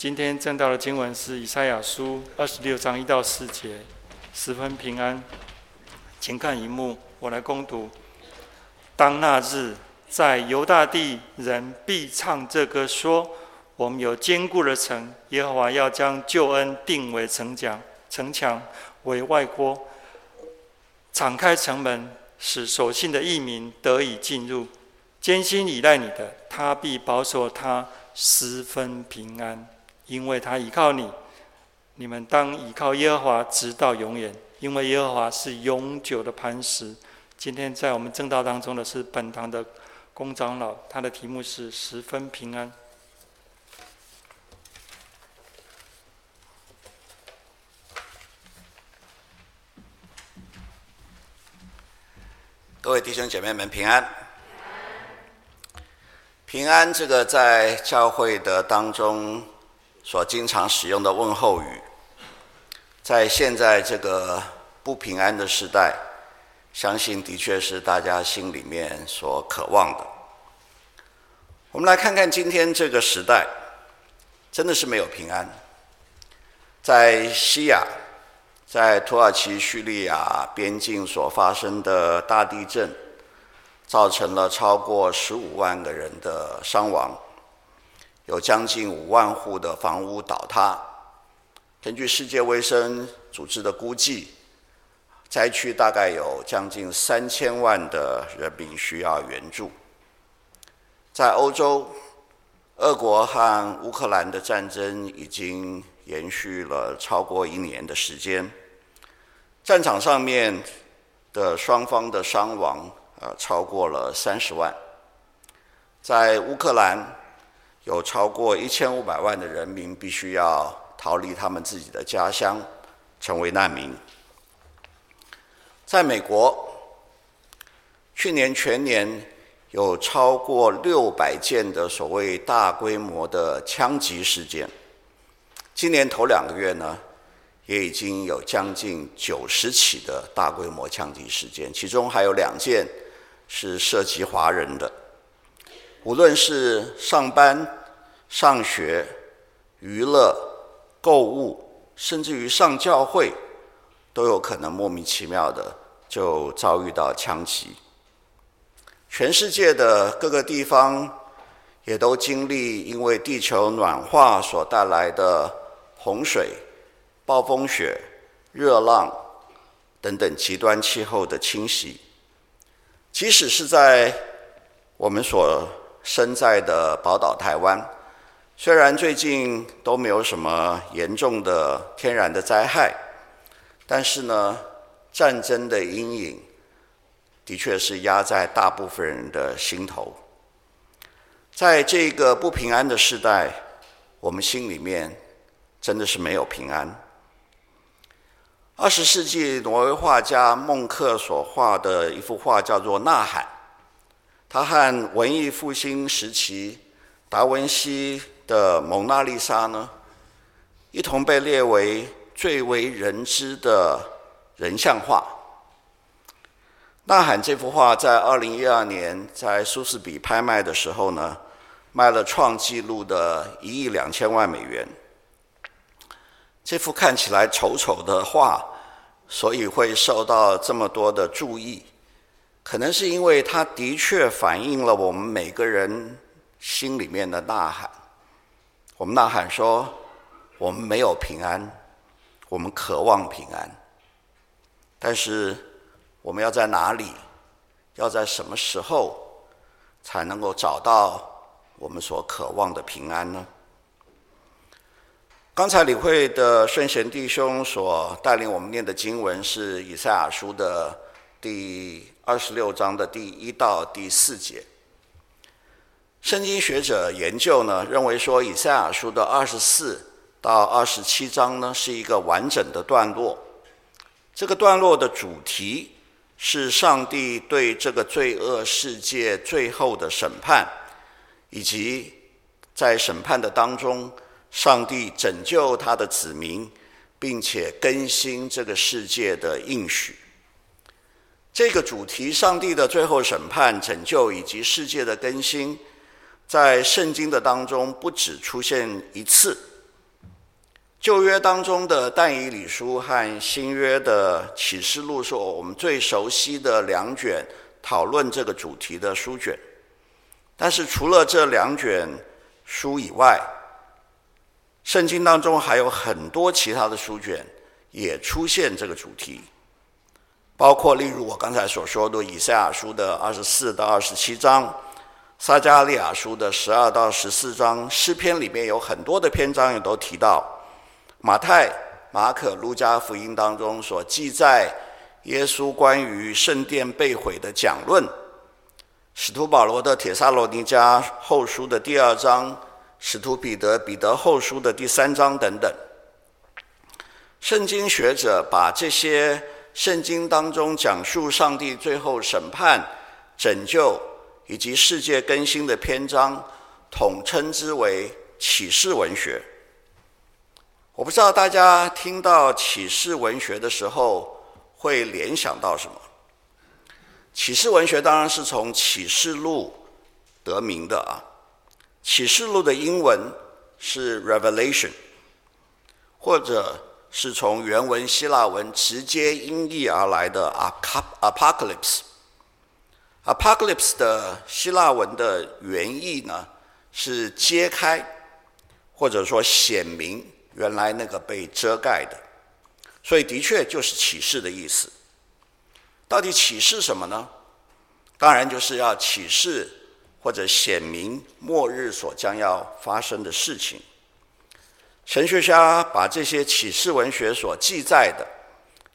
今天正道的经文是以赛亚书二十六章一到四节，十分平安。请看萤幕，我来攻读。当那日，在犹大地人必唱这歌，说：我们有坚固的城，耶和华要将救恩定为城墙，城墙为外郭，敞开城门，使守信的义民得以进入。坚心倚赖你的，他必保守他十分平安。因为他倚靠你，你们当倚靠耶和华直到永远，因为耶和华是永久的磐石。今天在我们正道当中的是本堂的公长老，他的题目是十分平安。各位弟兄姐妹们平安，平安这个在教会的当中。所经常使用的问候语，在现在这个不平安的时代，相信的确是大家心里面所渴望的。我们来看看今天这个时代，真的是没有平安。在西亚，在土耳其叙利亚边境所发生的大地震，造成了超过十五万个人的伤亡。有将近五万户的房屋倒塌。根据世界卫生组织的估计，灾区大概有将近三千万的人民需要援助。在欧洲，俄国和乌克兰的战争已经延续了超过一年的时间，战场上面的双方的伤亡啊超过了三十万。在乌克兰，有超过一千五百万的人民必须要逃离他们自己的家乡，成为难民。在美国，去年全年有超过六百件的所谓大规模的枪击事件，今年头两个月呢，也已经有将近九十起的大规模枪击事件，其中还有两件是涉及华人的。无论是上班、上学、娱乐、购物，甚至于上教会，都有可能莫名其妙的就遭遇到枪击。全世界的各个地方也都经历因为地球暖化所带来的洪水、暴风雪、热浪等等极端气候的侵袭。即使是在我们所身在的宝岛台湾，虽然最近都没有什么严重的天然的灾害，但是呢，战争的阴影的确是压在大部分人的心头。在这个不平安的时代，我们心里面真的是没有平安。二十世纪挪威画家孟克所画的一幅画叫做《呐喊》。他和文艺复兴时期达文西的《蒙娜丽莎》呢，一同被列为最为人知的人像画。《呐喊》这幅画在二零一二年在苏斯比拍卖的时候呢，卖了创纪录的一亿两千万美元。这幅看起来丑丑的画，所以会受到这么多的注意。可能是因为它的确反映了我们每个人心里面的呐喊。我们呐喊说：我们没有平安，我们渴望平安。但是我们要在哪里？要在什么时候才能够找到我们所渴望的平安呢？刚才李会的圣贤弟兄所带领我们念的经文是以赛亚书的第二十六章的第一到第四节，圣经学者研究呢，认为说以赛亚书的二十四到二十七章呢是一个完整的段落。这个段落的主题是上帝对这个罪恶世界最后的审判，以及在审判的当中，上帝拯救他的子民，并且更新这个世界的应许。这个主题，上帝的最后审判、拯救以及世界的更新，在圣经的当中不止出现一次，旧约当中的但以理书和新约的启示录是我们最熟悉的两卷讨论这个主题的书卷。但是除了这两卷书以外，圣经当中还有很多其他的书卷也出现这个主题，包括例如我刚才所说的以赛亚书的二十四到二十七章，撒迦利亚书的十二到十四章，诗篇里面有很多的篇章也都提到，马太、马可、路加福音当中所记载耶稣关于圣殿被毁的讲论。使徒保罗的《帖撒罗尼迦后书》的第二章，使徒彼得《彼得后书》的第三章等等，圣经学者把这些圣经当中讲述上帝最后审判、拯救以及世界更新的篇章，统称之为启示文学。我不知道大家听到启示文学的时候会联想到什么？启示文学当然是从启示录得名的啊。启示录的英文是 Revelation，或者是从原文希腊文直接音译而来的 Apocalypse。Apocalypse 的希腊文的原意呢是揭开，或者说显明原来那个被遮盖的，所以的确就是启示的意思。到底启示什么呢？当然就是要启示或者显明末日所将要发生的事情。神学家把这些启示文学所记载的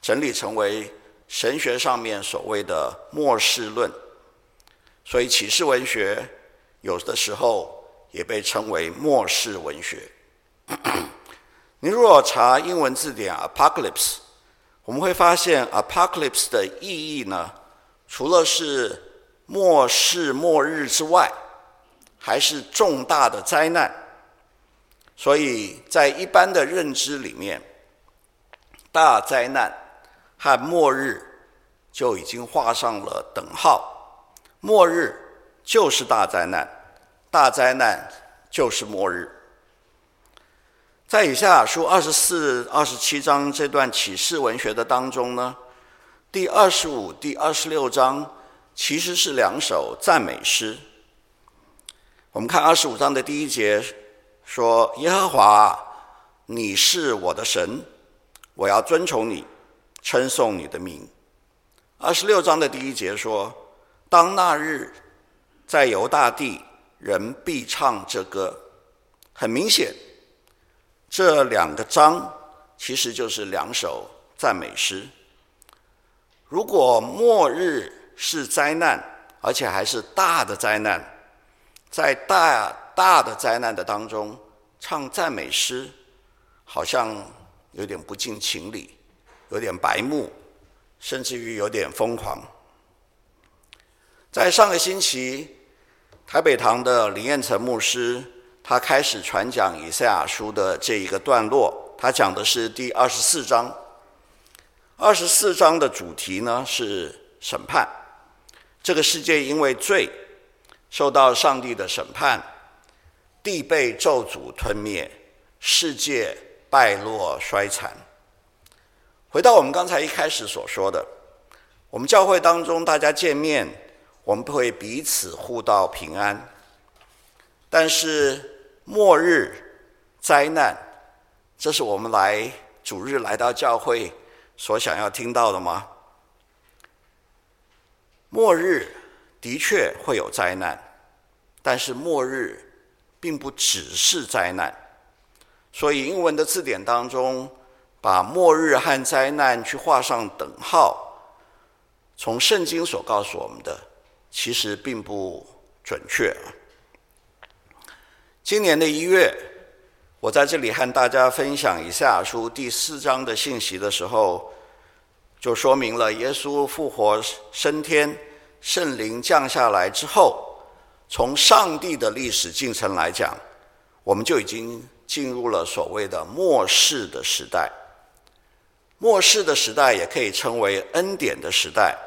整理成为神学上面所谓的末世论，所以启示文学有的时候也被称为末世文学。你如果查英文字典 “apocalypse”。我们会发现，apocalypse 的意义呢，除了是末世末日之外，还是重大的灾难。所以在一般的认知里面，大灾难和末日就已经画上了等号。末日就是大灾难，大灾难就是末日。在以下书二十四、二十七章这段启示文学的当中呢，第二十五、第二十六章其实是两首赞美诗。我们看二十五章的第一节说：“耶和华，你是我的神，我要尊崇你，称颂你的名。”二十六章的第一节说：“当那日，在犹大地，人必唱这歌。”很明显。这两个章其实就是两首赞美诗。如果末日是灾难，而且还是大的灾难，在大大的灾难的当中唱赞美诗，好像有点不近情理，有点白目，甚至于有点疯狂。在上个星期，台北堂的林彦成牧师。他开始传讲以赛亚书的这一个段落，他讲的是第二十四章。二十四章的主题呢是审判，这个世界因为罪受到上帝的审判，地被咒诅吞灭，世界败落衰残。回到我们刚才一开始所说的，我们教会当中大家见面，我们会彼此互道平安，但是。末日灾难，这是我们来主日来到教会所想要听到的吗？末日的确会有灾难，但是末日并不只是灾难。所以英文的字典当中，把末日和灾难去画上等号，从圣经所告诉我们的，其实并不准确。今年的一月，我在这里和大家分享以赛亚书第四章的信息的时候，就说明了耶稣复活升天、圣灵降下来之后，从上帝的历史进程来讲，我们就已经进入了所谓的末世的时代。末世的时代也可以称为恩典的时代，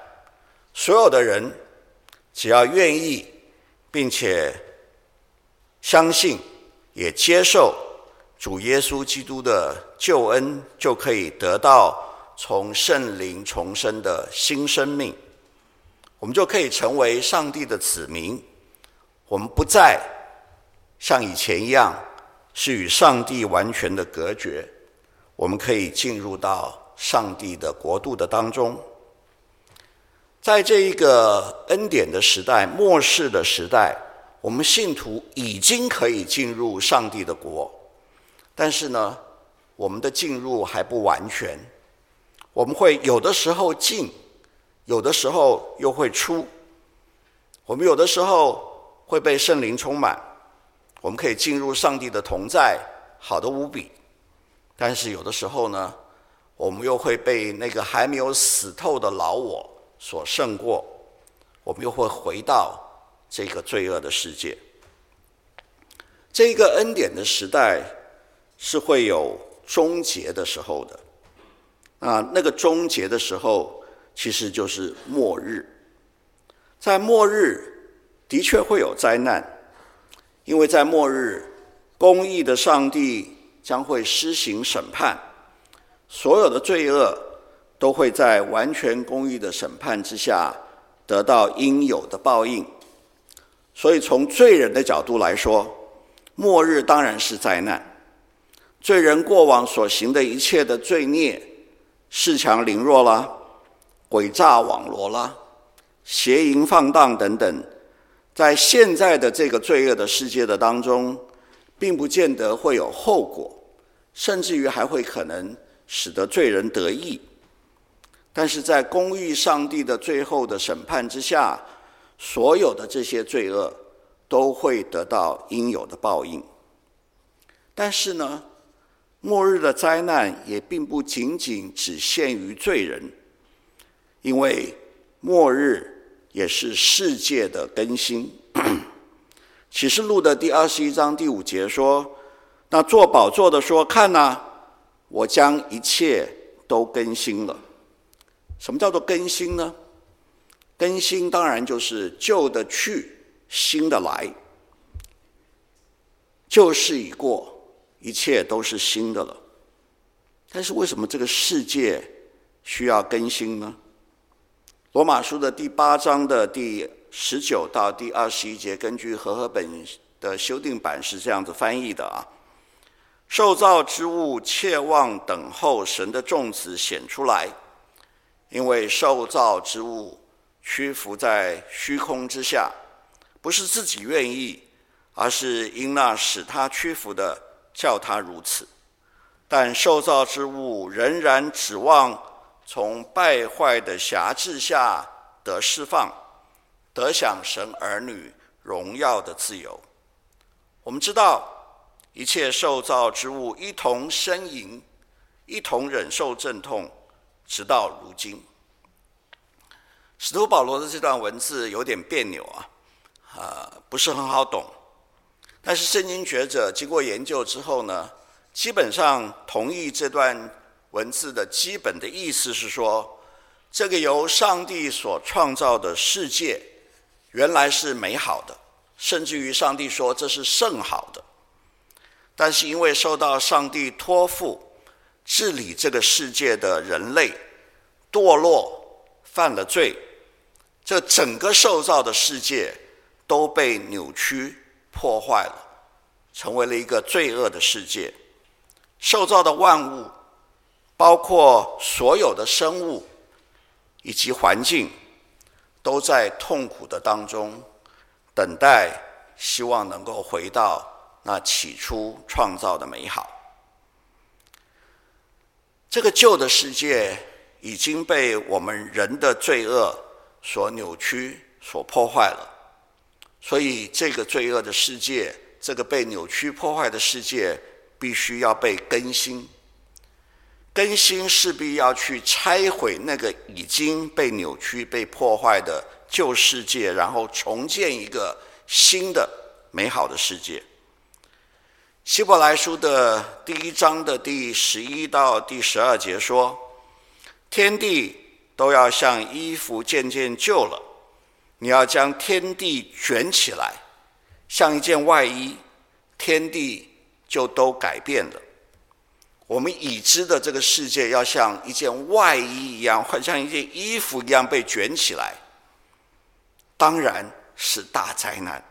所有的人只要愿意，并且。相信，也接受主耶稣基督的救恩，就可以得到从圣灵重生的新生命，我们就可以成为上帝的子民。我们不再像以前一样是与上帝完全的隔绝，我们可以进入到上帝的国度的当中。在这一个恩典的时代、末世的时代，我们信徒已经可以进入上帝的国。但是呢，我们的进入还不完全，我们会有的时候进，有的时候又会出。我们有的时候会被圣灵充满，我们可以进入上帝的同在，好的无比。但是有的时候呢，我们又会被那个还没有死透的老我所胜过，我们又会回到这个罪恶的世界。这个恩典的时代。是会有终结的时候的，啊，那个终结的时候其实就是末日。在末日的确会有灾难，因为在末日，公义的上帝将会施行审判，所有的罪恶都会在完全公义的审判之下得到应有的报应。所以从罪人的角度来说，末日当然是灾难。罪人过往所行的一切的罪孽，恃强凌弱啦，诡诈网罗啦，邪淫放荡等等，在现在的这个罪恶的世界的当中，并不见得会有后果，甚至于还会可能使得罪人得益。但是在公义上帝的最后的审判之下，所有的这些罪恶都会得到应有的报应。但是呢，末日的灾难也并不仅仅只限于罪人，因为末日也是世界的更新。启示录的第二十一章第五节说：“那坐宝座的说，看哪，我将一切都更新了。”什么叫做更新呢？更新当然就是旧的去，新的来，旧事已过。一切都是新的了，但是为什么这个世界需要更新呢？罗马书的第八章的第十九到第二十一节，根据和合本的修订版是这样子翻译的啊：受造之物切望等候神的众子显出来，因为受造之物屈服在虚空之下，不是自己愿意，而是因那使他屈服的。叫他如此，但受造之物仍然指望从败坏的辖制下得释放，得享神儿女荣耀的自由。我们知道，一切受造之物一同呻吟，一同忍受阵痛，直到如今。使徒保罗的这段文字有点别扭啊，啊，不是很好懂。但是圣经学者经过研究之后呢，基本上同意这段文字的基本的意思是说，这个由上帝所创造的世界原来是美好的，甚至于上帝说这是甚好的。但是因为受到上帝托付治理这个世界的人类堕落犯了罪，这整个受造的世界都被扭曲。破坏了，成为了一个罪恶的世界。受造的万物，包括所有的生物以及环境，都在痛苦的当中等待，希望能够回到那起初创造的美好。这个旧的世界已经被我们人的罪恶所扭曲、所破坏了。所以，这个罪恶的世界，这个被扭曲破坏的世界，必须要被更新。更新势必要去拆毁那个已经被扭曲、被破坏的旧世界，然后重建一个新的美好的世界。希伯来书的第一章的第十一到第十二节说：“天地都要像衣服渐渐旧了。”你要将天地卷起来，像一件外衣；天地就都改变了。我们已知的这个世界要像一件外衣一样，或像一件衣服一样被卷起来，当然是大灾难。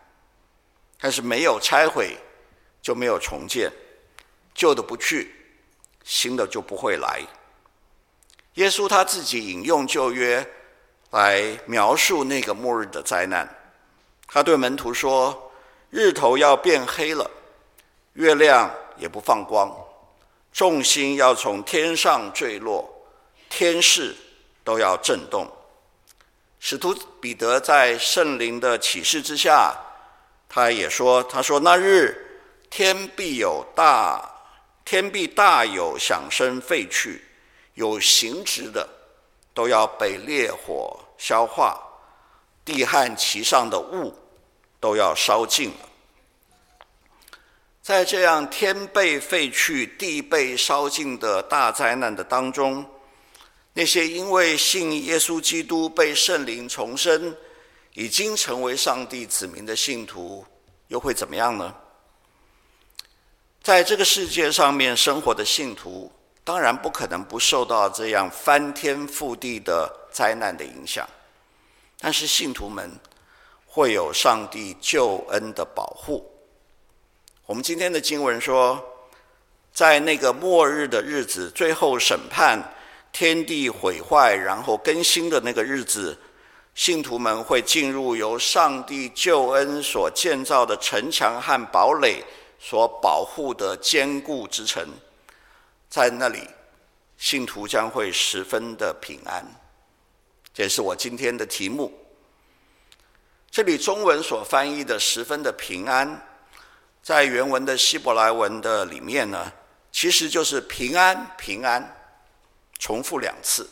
但是没有拆毁，就没有重建，旧的不去，新的就不会来。耶稣他自己引用旧约来描述那个末日的灾难，他对门徒说：“日头要变黑了，月亮也不放光，众星要从天上坠落，天势都要震动。”使徒彼得在圣灵的启示之下。他也说：“他说那日天必有大，天必大有响声废去，有形质的都要被烈火消化，地和其上的物都要烧尽了。在这样天被废去、地被烧尽的大灾难的当中，那些因为信耶稣基督被圣灵重生。”已经成为上帝子民的信徒，又会怎么样呢？在这个世界上面生活的信徒，当然不可能不受到这样翻天覆地的灾难的影响。但是信徒们会有上帝救恩的保护。我们今天的经文说，在那个末日的日子，最后审判、天地毁坏，然后更新的那个日子。信徒们会进入由上帝救恩所建造的城墙和堡垒所保护的坚固之城，在那里，信徒将会十分的平安。这是我今天的题目。这里中文所翻译的“十分的平安”，在原文的希伯来文的里面呢，其实就是“平安，平安”，重复两次。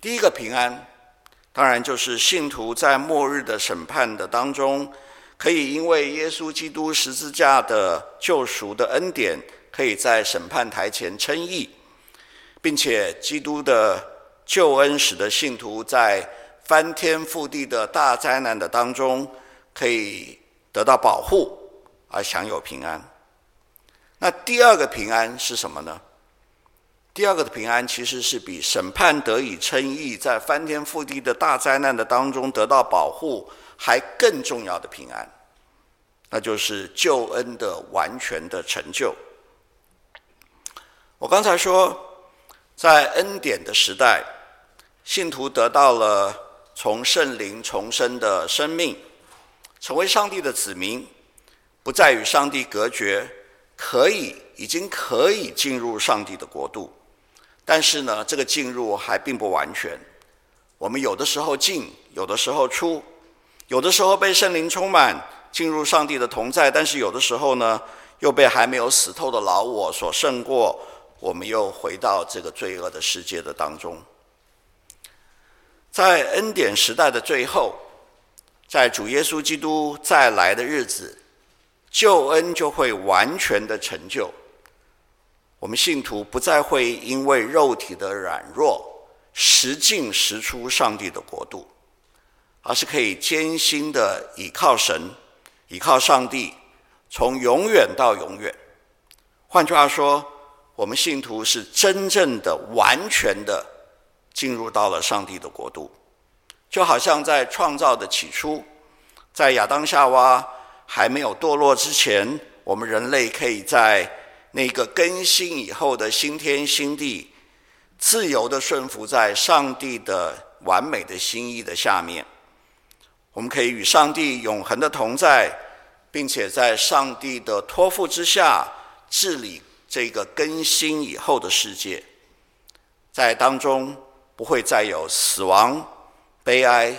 第一个平安。当然，就是信徒在末日的审判的当中，可以因为耶稣基督十字架的救赎的恩典，可以在审判台前称义，并且基督的救恩使得信徒在翻天覆地的大灾难的当中，可以得到保护而享有平安。那第二个平安是什么呢？第二个的平安，其实是比审判得以称义，在翻天覆地的大灾难的当中得到保护，还更重要的平安，那就是救恩的完全的成就。我刚才说，在恩典的时代，信徒得到了从圣灵重生的生命，成为上帝的子民，不再与上帝隔绝，可以已经可以进入上帝的国度。但是呢，这个进入还并不完全。我们有的时候进，有的时候出，有的时候被圣灵充满，进入上帝的同在；但是有的时候呢，又被还没有死透的老我所胜过，我们又回到这个罪恶的世界的当中。在恩典时代的最后，在主耶稣基督再来的日子，救恩就会完全的成就。我们信徒不再会因为肉体的软弱，时进时出上帝的国度，而是可以艰辛的倚靠神，倚靠上帝，从永远到永远。换句话说，我们信徒是真正的、完全的进入到了上帝的国度，就好像在创造的起初，在亚当夏娃还没有堕落之前，我们人类可以在。那个更新以后的新天新地，自由的顺服在上帝的完美的心意的下面，我们可以与上帝永恒的同在，并且在上帝的托付之下治理这个更新以后的世界，在当中不会再有死亡、悲哀、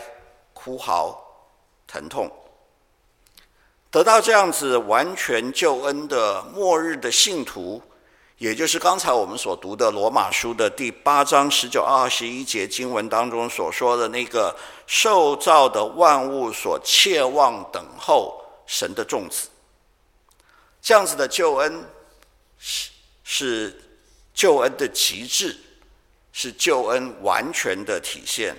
哭嚎、疼痛。得到这样子完全救恩的末日的信徒，也就是刚才我们所读的罗马书的第八章十九、二十一节经文当中所说的那个受造的万物所切望等候神的众子，这样子的救恩是是救恩的极致，是救恩完全的体现。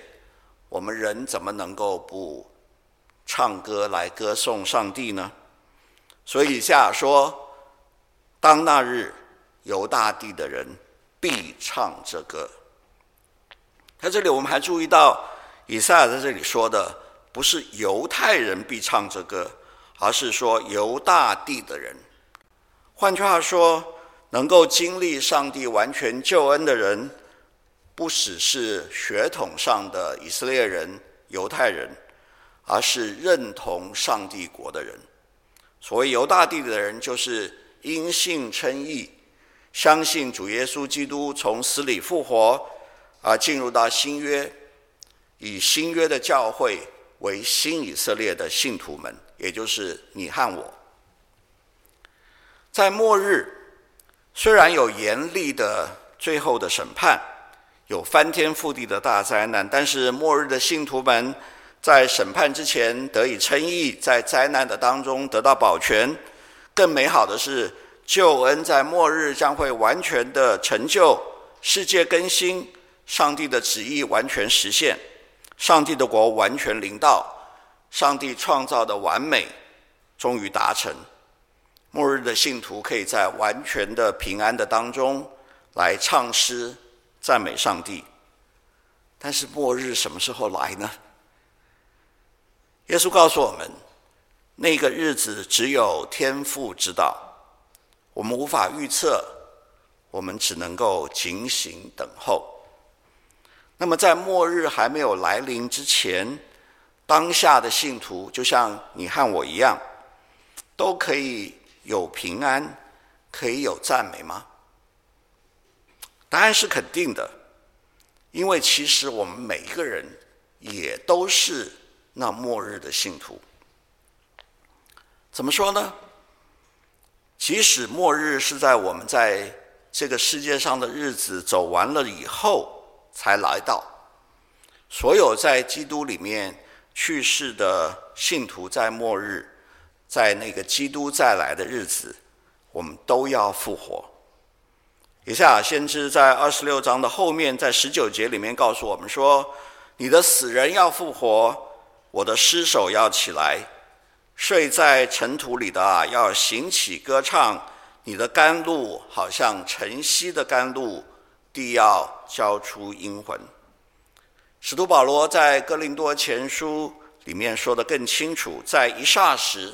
我们人怎么能够不？唱歌来歌颂上帝呢？所以以赛亚说，当那日，犹大地的人必唱这歌。在这里，我们还注意到，以赛亚在这里说的不是犹太人必唱这歌，而是说犹大地的人。换句话说，能够经历上帝完全救恩的人，不只是血统上的以色列人、犹太人，而是认同上帝国的人。所谓犹大地的人，就是因信称义。相信主耶稣基督从死里复活，而进入到新约，以新约的教会为新以色列的信徒们，也就是你和我。在末日，虽然有严厉的最后的审判，有翻天覆地的大灾难，但是末日的信徒们在审判之前得以称义，在灾难的当中得到保全。更美好的是，救恩在末日将会完全的成就，世界更新，上帝的旨意完全实现，上帝的国完全临到，上帝创造的完美终于达成。末日的信徒可以在完全的平安的当中来唱诗赞美上帝。但是末日什么时候来呢？耶稣告诉我们，那个日子只有天父知道。我们无法预测，我们只能够警醒等候。那么，在末日还没有来临之前，当下的信徒就像你和我一样，都可以有平安，可以有赞美吗？答案是肯定的，因为其实我们每一个人也都是那末日的信徒。怎么说呢？即使末日是在我们在这个世界上的日子走完了以后才来到，所有在基督里面去世的信徒，在末日，在那个基督再来的日子，我们都要复活。以下先知在二十六章的后面，在十九节里面告诉我们说：“你的死人要复活，我的尸首要起来。”睡在尘土里的啊，要醒起歌唱；你的甘露好像晨曦的甘露，地要交出阴魂。使徒保罗在哥林多前书里面说得更清楚：在一霎时、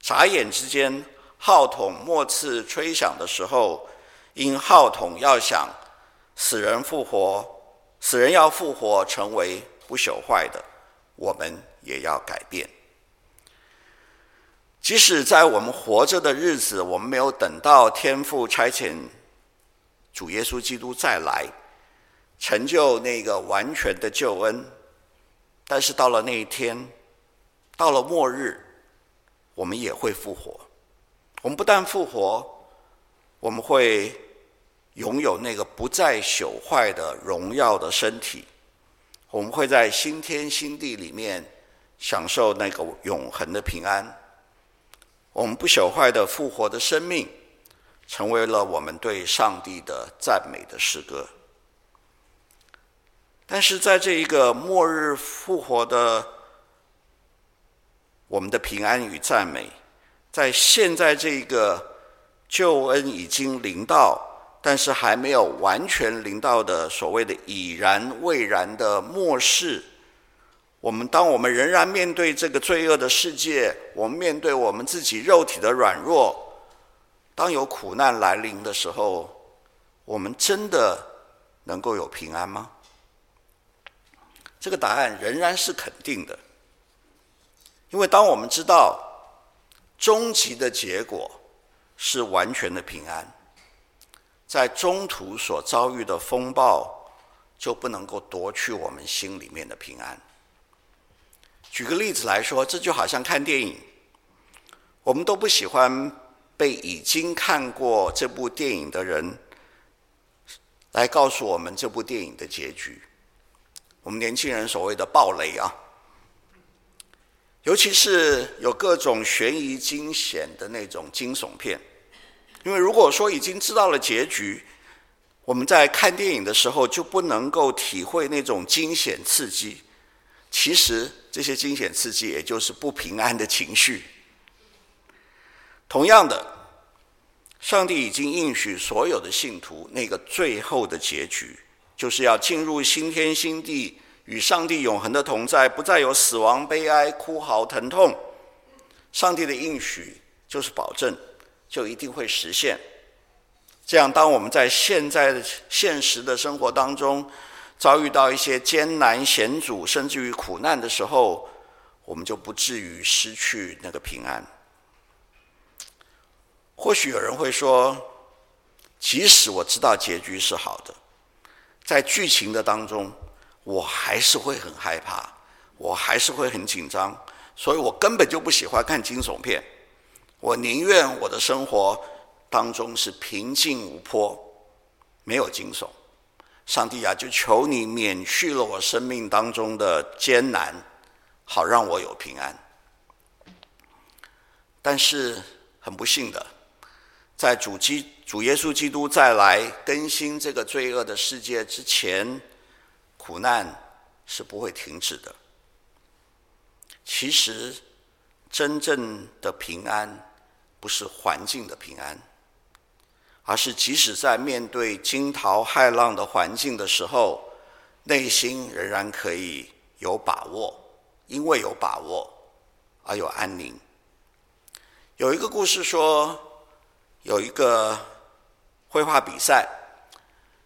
眨眼之间，号筒末次吹响的时候，因号筒要响，死人复活，死人要复活，成为不朽坏的，我们也要改变。即使在我们活着的日子，我们没有等到天父差遣主耶稣基督再来，成就那个完全的救恩，但是到了那一天，到了末日，我们也会复活。我们不但复活，我们会拥有那个不再朽坏的荣耀的身体，我们会在新天新地里面享受那个永恒的平安。我们不朽坏的复活的生命，成为了我们对上帝的赞美的诗歌。但是在这一个末日复活的我们的平安与赞美，在现在这一个救恩已经临到，但是还没有完全临到的所谓的已然未然的末世。我们当我们仍然面对这个罪恶的世界，我们面对我们自己肉体的软弱，当有苦难来临的时候，我们真的能够有平安吗？这个答案仍然是肯定的，因为当我们知道终极的结果是完全的平安，在中途所遭遇的风暴就不能够夺去我们心里面的平安。举个例子来说，这就好像看电影，我们都不喜欢被已经看过这部电影的人来告诉我们这部电影的结局。我们年轻人所谓的爆雷啊，尤其是有各种悬疑惊险的那种惊悚片，因为如果说已经知道了结局，我们在看电影的时候就不能够体会那种惊险刺激。其实这些惊险刺激，也就是不平安的情绪。同样的，上帝已经应许所有的信徒，那个最后的结局，就是要进入新天新地，与上帝永恒的同在，不再有死亡、悲哀、哭嚎、疼痛。上帝的应许就是保证，就一定会实现。这样，当我们在现在的现实的生活当中，遭遇到一些艰难险阻，甚至于苦难的时候，我们就不至于失去那个平安。或许有人会说，即使我知道结局是好的，在剧情的当中，我还是会很害怕，我还是会很紧张，所以我根本就不喜欢看惊悚片。我宁愿我的生活当中是平静无波，没有惊悚。上帝啊，就求你免去了我生命当中的艰难，好让我有平安。但是很不幸的，在主基主耶稣基督再来更新这个罪恶的世界之前，苦难是不会停止的。其实，真正的平安不是环境的平安。而是即使在面对惊涛骇浪的环境的时候，内心仍然可以有把握，因为有把握而有安宁。有一个故事说，有一个绘画比赛，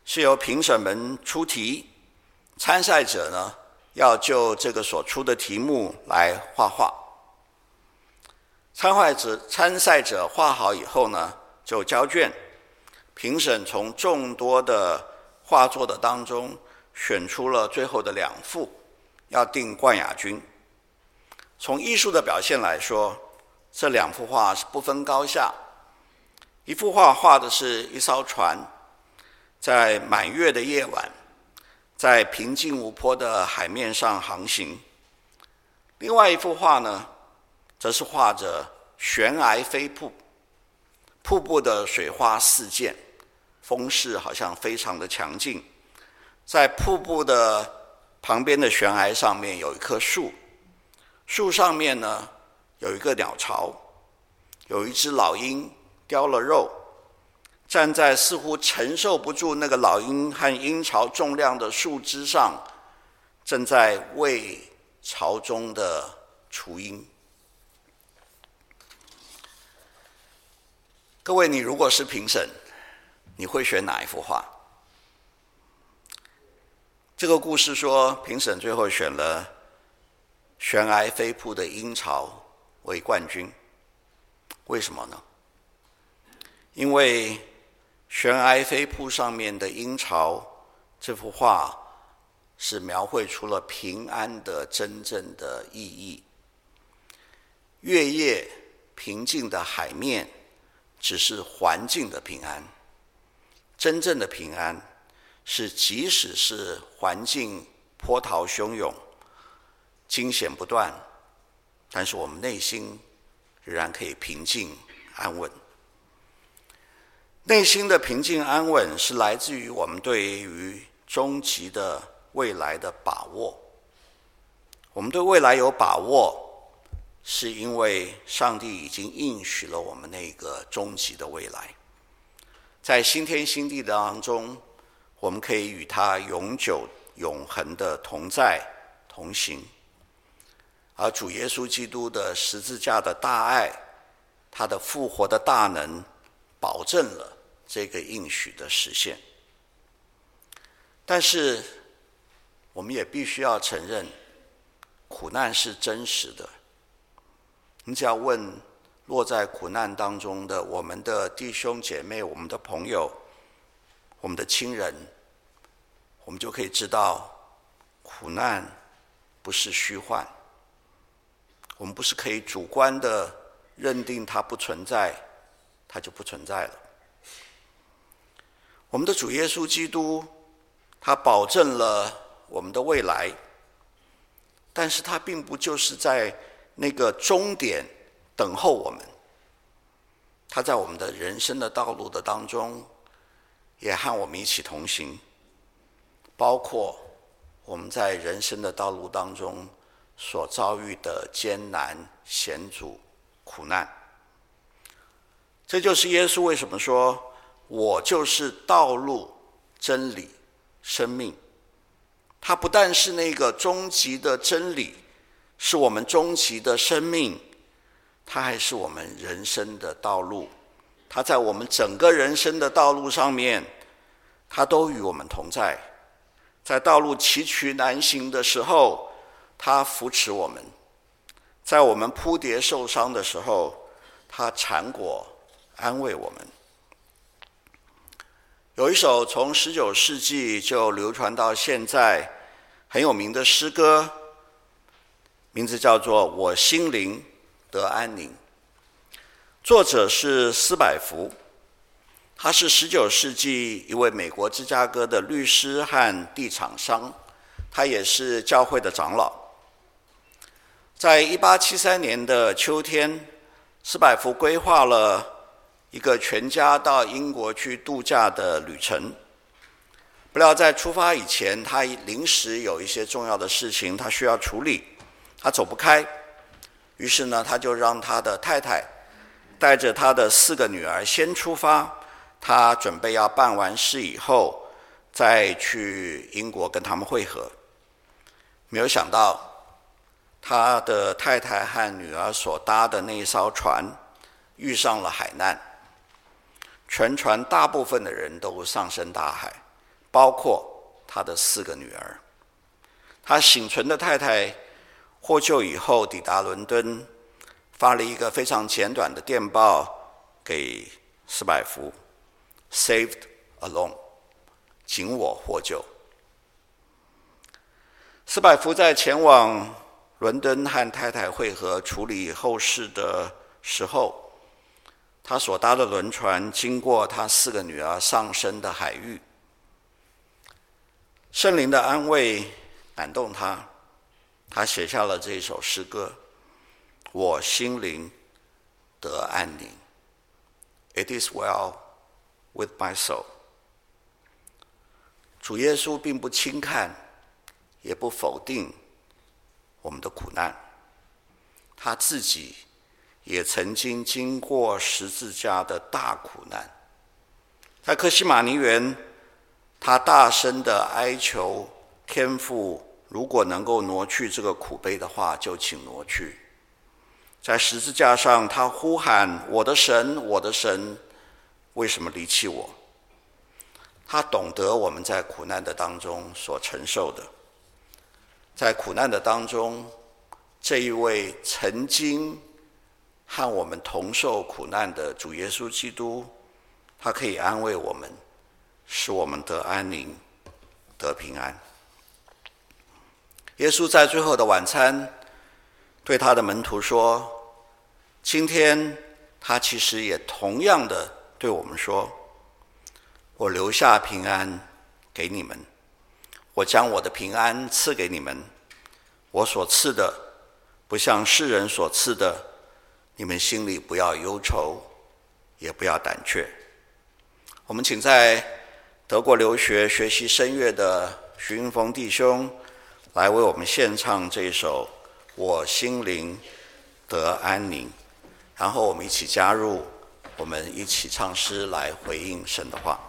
是由评审们出题，参赛者呢要就这个所出的题目来画画。参赛者参赛者画好以后呢，就交卷。评审从众多的画作的当中选出了最后的两幅，要定冠亚军。从艺术的表现来说，这两幅画是不分高下。一幅画画的是一艘船，在满月的夜晚，在平静无波的海面上航行；另外一幅画呢，则是画着悬崖飞瀑，瀑布的水花四溅。风势好像非常的强劲，在瀑布的旁边的悬崖上面有一棵树，树上面呢有一个鸟巢，有一只老鹰叼了肉，站在似乎承受不住那个老鹰和鹰巢重量的树枝上，正在喂巢中的雏鹰。各位，你如果是评审，你会选哪一幅画？这个故事说，评审最后选了悬崖飞瀑的鹰巢为冠军。为什么呢？因为悬崖飞瀑上面的鹰巢这幅画是描绘出了平安的真正的意义。月夜平静的海面只是环境的平安。真正的平安，是即使是环境波涛汹涌、惊险不断，但是我们内心仍然可以平静安稳。内心的平静安稳，是来自于我们对于终极的未来的把握。我们对未来有把握，是因为上帝已经应许了我们那个终极的未来。在新天新地当中，我们可以与他永久永恒的同在同行。而主耶稣基督的十字架的大爱，他的复活的大能，保证了这个应许的实现。但是，我们也必须要承认，苦难是真实的。你只要问。落在苦难当中的我们的弟兄姐妹、我们的朋友、我们的亲人，我们就可以知道，苦难不是虚幻。我们不是可以主观的认定它不存在，它就不存在了。我们的主耶稣基督，他保证了我们的未来，但是他并不就是在那个终点。等候我们，他在我们的人生的道路的当中，也和我们一起同行。包括我们在人生的道路当中所遭遇的艰难险阻、苦难，这就是耶稣为什么说：“我就是道路、真理、生命。”他不但是那个终极的真理，是我们终极的生命，它还是我们人生的道路。它在我们整个人生的道路上面，它都与我们同在。在道路崎岖难行的时候，它扶持我们；在我们扑跌受伤的时候，他缠裹安慰我们。有一首从十九世纪就流传到现在很有名的诗歌，名字叫做《我心灵得安宁》，作者是斯百福，他是十九世纪一位美国芝加哥的律师和地产商，他也是教会的长老。在一八七三年的秋天，斯百福规划了。一个全家到英国去度假的旅程，不料在出发以前，他临时有一些重要的事情他需要处理，他走不开，于是呢，他就让他的太太带着他的四个女儿先出发，他准备要办完事以后再去英国跟他们会合。没有想到，他的太太和女儿所搭的那一艘船遇上了海难。全船大部分的人都丧生大海，包括他的四个女儿。他幸存的太太获救以后抵达伦敦，发了一个非常简短的电报给斯百福：“Saved alone，仅我获救。”斯百福在前往伦敦和太太会合处理后事的时候。他所搭的轮船经过他四个女儿丧生的海域，圣灵的安慰感动他，他写下了这一首诗歌：“我心灵得安宁。” It is well with my soul。主耶稣并不轻看，也不否定我们的苦难，他自己。也曾经经过十字架的大苦难，在克西马尼园，他大声的哀求天父，如果能够挪去这个苦杯的话，就请挪去。在十字架上，他呼喊：“我的神，我的神，为什么离弃我？”他懂得我们在苦难的当中所承受的，在苦难的当中，这一位曾经。和我们同受苦难的主耶稣基督，他可以安慰我们，使我们得安宁、得平安。耶稣在最后的晚餐，对他的门徒说：“今天他其实也同样的对我们说，我留下平安给你们，我将我的平安赐给你们，我所赐的，不像世人所赐的。”你们心里不要忧愁，也不要胆怯。我们请在德国留学学习声乐的徐云峰弟兄来为我们献唱这一首《我心灵得安宁》，然后我们一起加入，我们一起唱诗来回应神的话。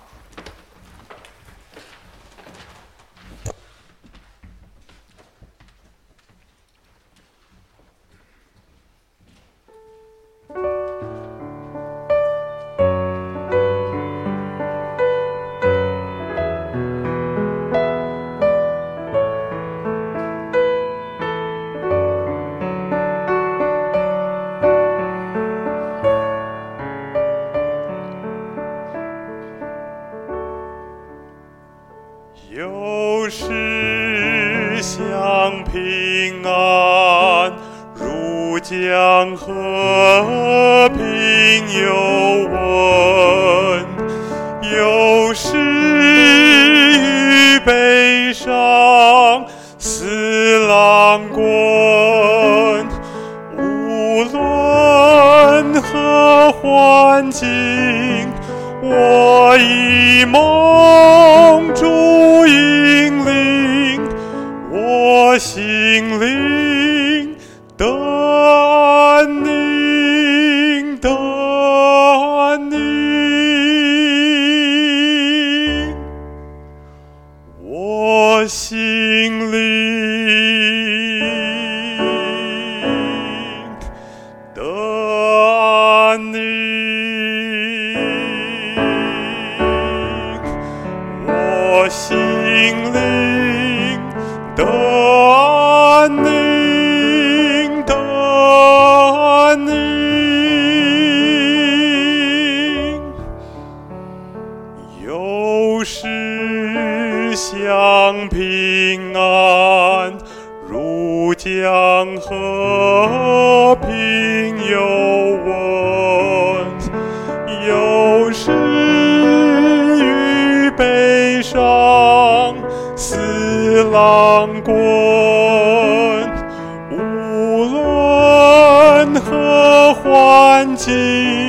的梦主引领我心灵将和平有稳，有时遇悲伤似浪滚，无论何环境。